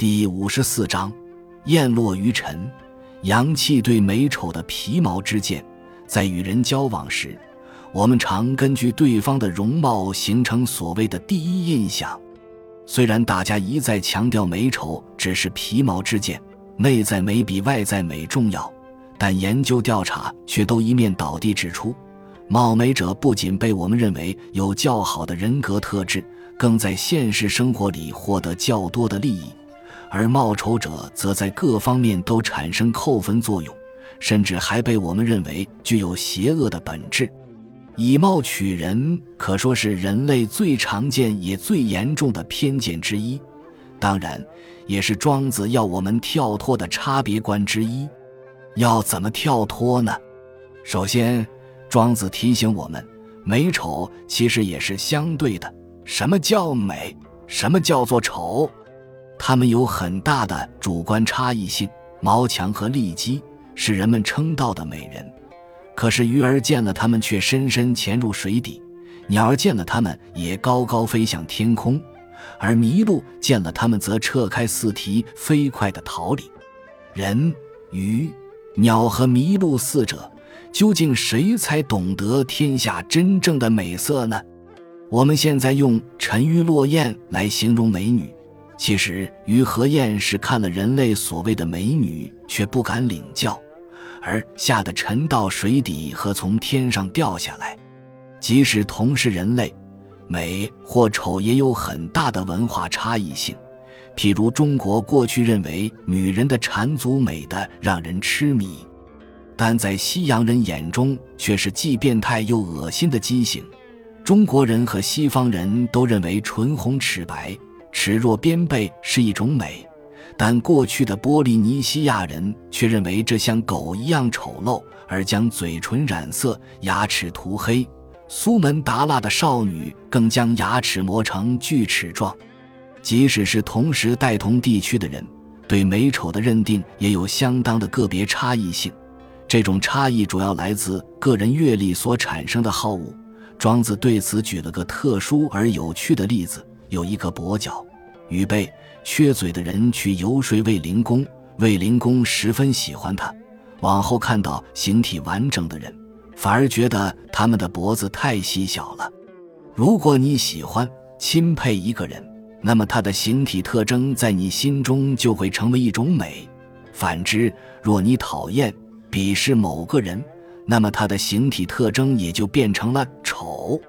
第五十四章，燕落于尘。阳气对美丑的皮毛之见，在与人交往时，我们常根据对方的容貌形成所谓的第一印象。虽然大家一再强调美丑只是皮毛之见，内在美比外在美重要，但研究调查却都一面倒地指出，貌美者不仅被我们认为有较好的人格特质，更在现实生活里获得较多的利益。而貌丑者则在各方面都产生扣分作用，甚至还被我们认为具有邪恶的本质。以貌取人可说是人类最常见也最严重的偏见之一，当然，也是庄子要我们跳脱的差别观之一。要怎么跳脱呢？首先，庄子提醒我们，美丑其实也是相对的。什么叫美？什么叫做丑？他们有很大的主观差异性。毛强和骊姬是人们称道的美人，可是鱼儿见了它们却深深潜入水底，鸟儿见了它们也高高飞向天空，而麋鹿见了它们则撤开四蹄，飞快地逃离。人、鱼、鸟和麋鹿四者，究竟谁才懂得天下真正的美色呢？我们现在用沉鱼落雁来形容美女。其实，鱼和雁是看了人类所谓的美女，却不敢领教，而吓得沉到水底和从天上掉下来。即使同是人类，美或丑也有很大的文化差异性。譬如，中国过去认为女人的缠足美的让人痴迷，但在西洋人眼中却是既变态又恶心的畸形。中国人和西方人都认为唇红齿白。齿若边背是一种美，但过去的波利尼西亚人却认为这像狗一样丑陋，而将嘴唇染色、牙齿涂黑。苏门答腊的少女更将牙齿磨成锯齿状。即使是同时代同地区的人，对美丑的认定也有相当的个别差异性。这种差异主要来自个人阅历所产生的好恶。庄子对此举了个特殊而有趣的例子。有一个跛脚、愚背、缺嘴的人去游说卫灵公，卫灵公十分喜欢他。往后看到形体完整的人，反而觉得他们的脖子太细小了。如果你喜欢、钦佩一个人，那么他的形体特征在你心中就会成为一种美；反之，若你讨厌、鄙视某个人，那么他的形体特征也就变成了丑。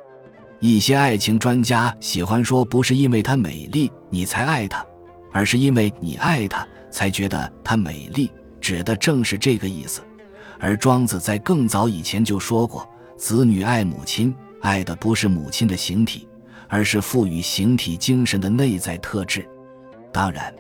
一些爱情专家喜欢说，不是因为她美丽你才爱她，而是因为你爱她才觉得她美丽，指的正是这个意思。而庄子在更早以前就说过，子女爱母亲，爱的不是母亲的形体，而是赋予形体精神的内在特质。当然，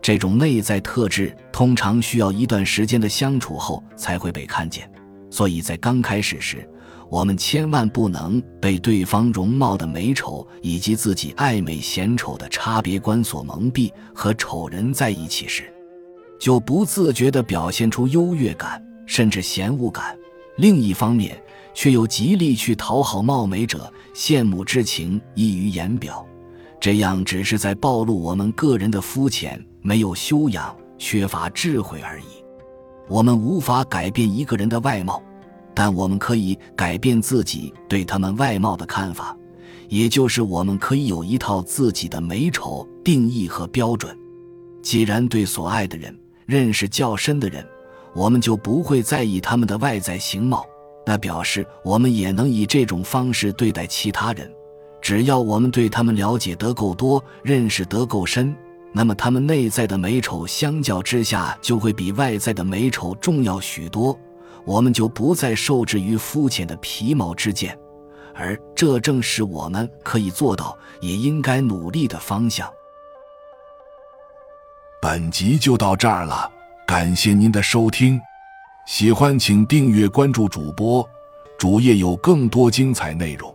这种内在特质通常需要一段时间的相处后才会被看见，所以在刚开始时。我们千万不能被对方容貌的美丑以及自己爱美嫌丑的差别观所蒙蔽，和丑人在一起时，就不自觉地表现出优越感，甚至嫌恶感；另一方面，却又极力去讨好貌美者，羡慕之情溢于言表。这样只是在暴露我们个人的肤浅、没有修养、缺乏智慧而已。我们无法改变一个人的外貌。但我们可以改变自己对他们外貌的看法，也就是我们可以有一套自己的美丑定义和标准。既然对所爱的人认识较深的人，我们就不会在意他们的外在形貌，那表示我们也能以这种方式对待其他人。只要我们对他们了解得够多，认识得够深，那么他们内在的美丑相较之下就会比外在的美丑重要许多。我们就不再受制于肤浅的皮毛之见，而这正是我们可以做到，也应该努力的方向。本集就到这儿了，感谢您的收听，喜欢请订阅关注主播，主页有更多精彩内容。